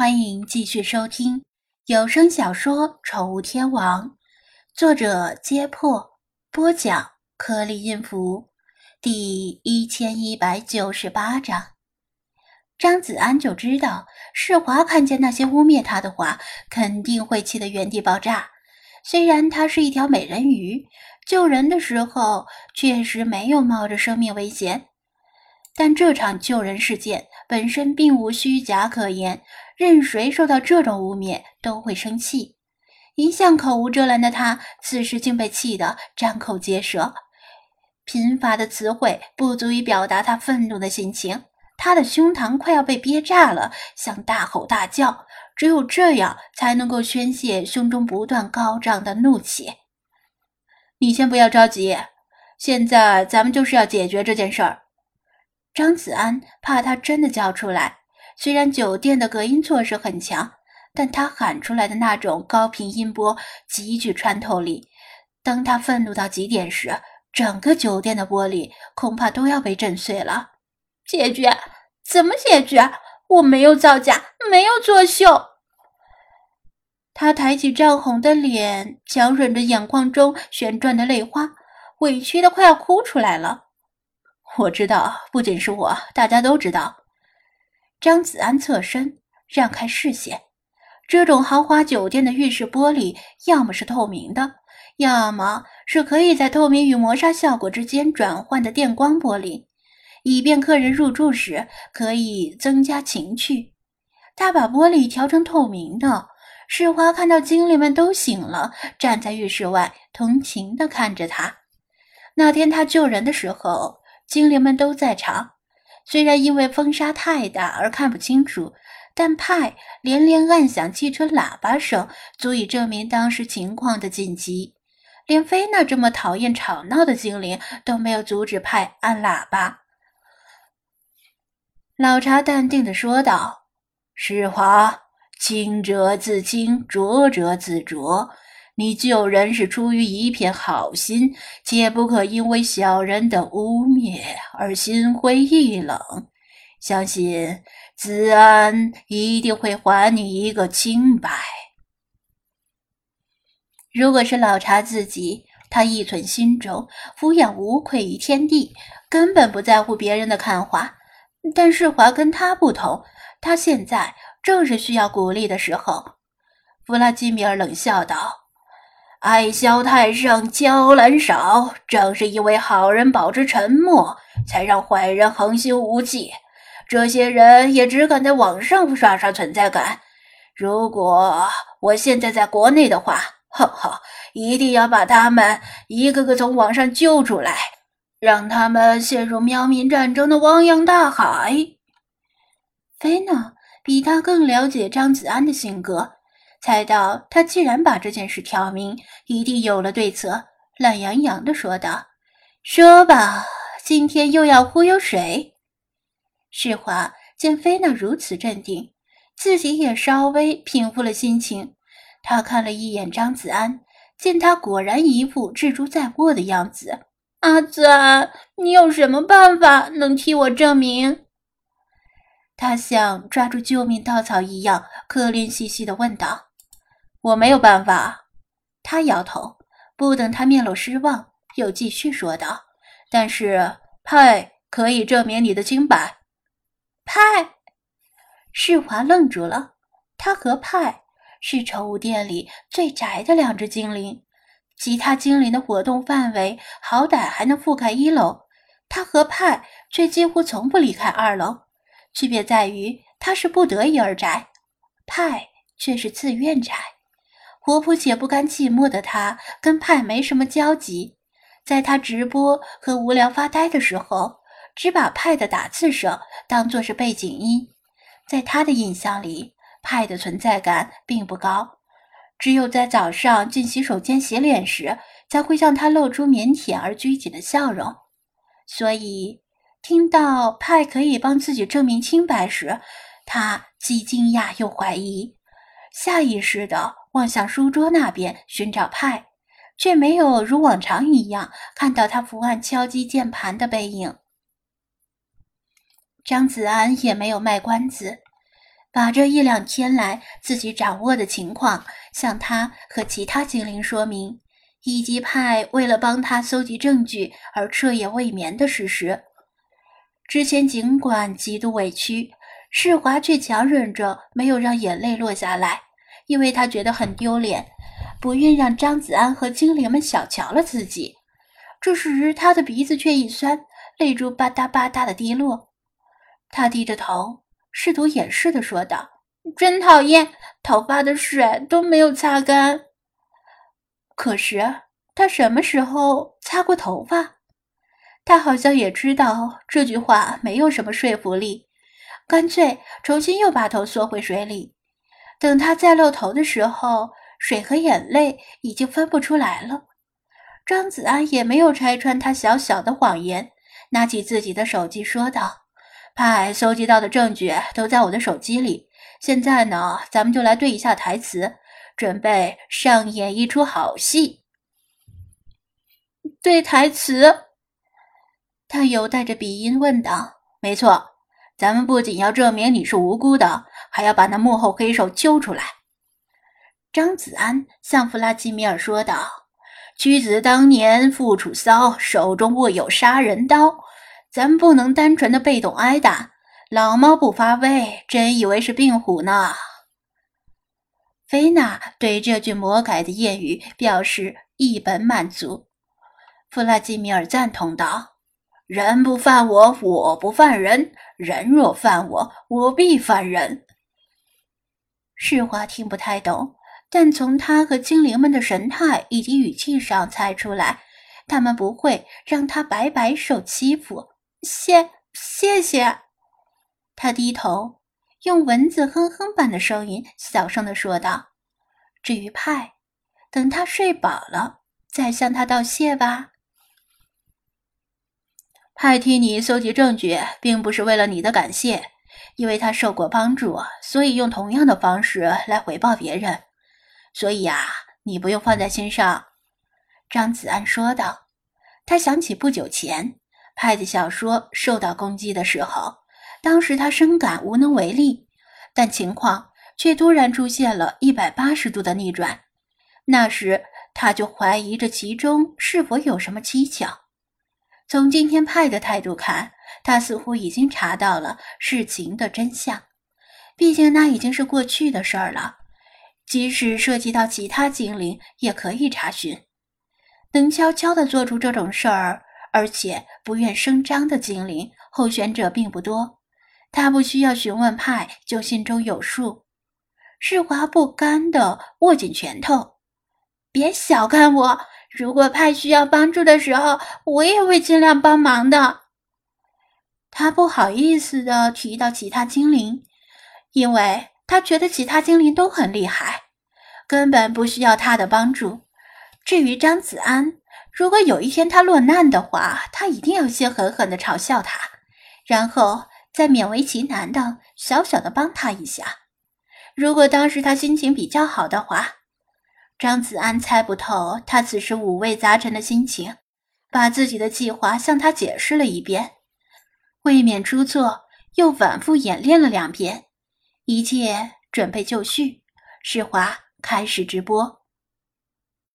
欢迎继续收听有声小说《宠物天王》，作者：揭破，播讲：颗粒音符，第一千一百九十八章。张子安就知道世华看见那些污蔑他的话，肯定会气得原地爆炸。虽然他是一条美人鱼，救人的时候确实没有冒着生命危险。但这场救人事件本身并无虚假可言，任谁受到这种污蔑都会生气。一向口无遮拦的他，此时竟被气得张口结舌，贫乏的词汇不足以表达他愤怒的心情。他的胸膛快要被憋炸了，想大吼大叫，只有这样才能够宣泄胸中不断高涨的怒气。你先不要着急，现在咱们就是要解决这件事儿。张子安怕他真的叫出来，虽然酒店的隔音措施很强，但他喊出来的那种高频音波极具穿透力。当他愤怒到极点时，整个酒店的玻璃恐怕都要被震碎了。解决？怎么解决？我没有造假，没有作秀。他抬起涨红的脸，强忍着眼眶中旋转的泪花，委屈的快要哭出来了。我知道，不仅是我，大家都知道。张子安侧身，让开视线。这种豪华酒店的浴室玻璃，要么是透明的，要么是可以在透明与磨砂效果之间转换的电光玻璃，以便客人入住时可以增加情趣。他把玻璃调成透明的，世华看到精灵们都醒了，站在浴室外，同情地看着他。那天他救人的时候。精灵们都在场，虽然因为风沙太大而看不清楚，但派连连按响汽车喇叭声，足以证明当时情况的紧急。连菲娜这么讨厌吵闹的精灵都没有阻止派按喇叭。老茶淡定地说道：“世华，清者自清，浊者自浊。”你救人是出于一片好心，切不可因为小人的污蔑而心灰意冷。相信子安一定会还你一个清白。如果是老茶自己，他一存心中，俯仰无愧于天地，根本不在乎别人的看法。但世华跟他不同，他现在正是需要鼓励的时候。弗拉基米尔冷笑道。爱萧太上，娇兰少。正是因为好人保持沉默，才让坏人横行无忌。这些人也只敢在网上刷刷存在感。如果我现在在国内的话，哈哈，一定要把他们一个个从网上救出来，让他们陷入喵民战争的汪洋大海。菲娜比他更了解张子安的性格。猜到他既然把这件事挑明，一定有了对策，懒洋洋地说道：“说吧，今天又要忽悠谁？”世华见菲娜如此镇定，自己也稍微平复了心情。他看了一眼张子安，见他果然一副志珠在握的样子。阿子安，你有什么办法能替我证明？他像抓住救命稻草一样，可怜兮兮地问道。我没有办法，他摇头。不等他面露失望，又继续说道：“但是派可以证明你的清白。”派世华愣住了。他和派是宠物店里最宅的两只精灵，其他精灵的活动范围好歹还能覆盖一楼，他和派却几乎从不离开二楼。区别在于，他是不得已而宅，派却是自愿宅。活泼且不甘寂寞的他，跟派没什么交集。在他直播和无聊发呆的时候，只把派的打字声当作是背景音。在他的印象里，派的存在感并不高。只有在早上进洗手间洗脸时，才会向他露出腼腆而拘谨的笑容。所以，听到派可以帮自己证明清白时，他既惊讶又怀疑，下意识的。望向书桌那边寻找派，却没有如往常一样看到他伏案敲击键盘的背影。张子安也没有卖关子，把这一两天来自己掌握的情况向他和其他精灵说明，以及派为了帮他搜集证据而彻夜未眠的事实。之前尽管极度委屈，世华却强忍着没有让眼泪落下来，因为他觉得很丢脸，不愿让张子安和精灵们小瞧了自己。这时，他的鼻子却一酸，泪珠吧嗒吧嗒的滴落。他低着头，试图掩饰的说道：“真讨厌，头发的水都没有擦干。”可是，他什么时候擦过头发？他好像也知道这句话没有什么说服力，干脆重新又把头缩回水里。等他再露头的时候，水和眼泪已经分不出来了。张子安也没有拆穿他小小的谎言，拿起自己的手机说道：“派搜集到的证据都在我的手机里，现在呢，咱们就来对一下台词，准备上演一出好戏。”对台词。他犹带着鼻音问道：“没错，咱们不仅要证明你是无辜的，还要把那幕后黑手揪出来。”张子安向弗拉基米尔说道：“屈子当年父楚骚，手中握有杀人刀，咱们不能单纯的被动挨打。老猫不发威，真以为是病虎呢？”菲娜对这句魔改的谚语表示一本满足。弗拉基米尔赞同道。人不犯我，我不犯人；人若犯我，我必犯人。世华听不太懂，但从他和精灵们的神态以及语气上猜出来，他们不会让他白白受欺负。谢谢谢。他低头，用蚊子哼哼般的声音小声的说道：“至于派，等他睡饱了，再向他道谢吧。”派替你搜集证据，并不是为了你的感谢，因为他受过帮助，所以用同样的方式来回报别人。所以啊，你不用放在心上。”张子安说道。他想起不久前派的小说受到攻击的时候，当时他深感无能为力，但情况却突然出现了一百八十度的逆转。那时他就怀疑这其中是否有什么蹊跷。从今天派的态度看，他似乎已经查到了事情的真相。毕竟那已经是过去的事儿了，即使涉及到其他精灵，也可以查询。能悄悄地做出这种事儿，而且不愿声张的精灵候选者并不多。他不需要询问派，就心中有数。世华不甘地握紧拳头，别小看我。如果派需要帮助的时候，我也会尽量帮忙的。他不好意思的提到其他精灵，因为他觉得其他精灵都很厉害，根本不需要他的帮助。至于张子安，如果有一天他落难的话，他一定要先狠狠的嘲笑他，然后再勉为其难的小小的帮他一下。如果当时他心情比较好的话。张子安猜不透他此时五味杂陈的心情，把自己的计划向他解释了一遍，未免出错，又反复演练了两遍，一切准备就绪。世华开始直播。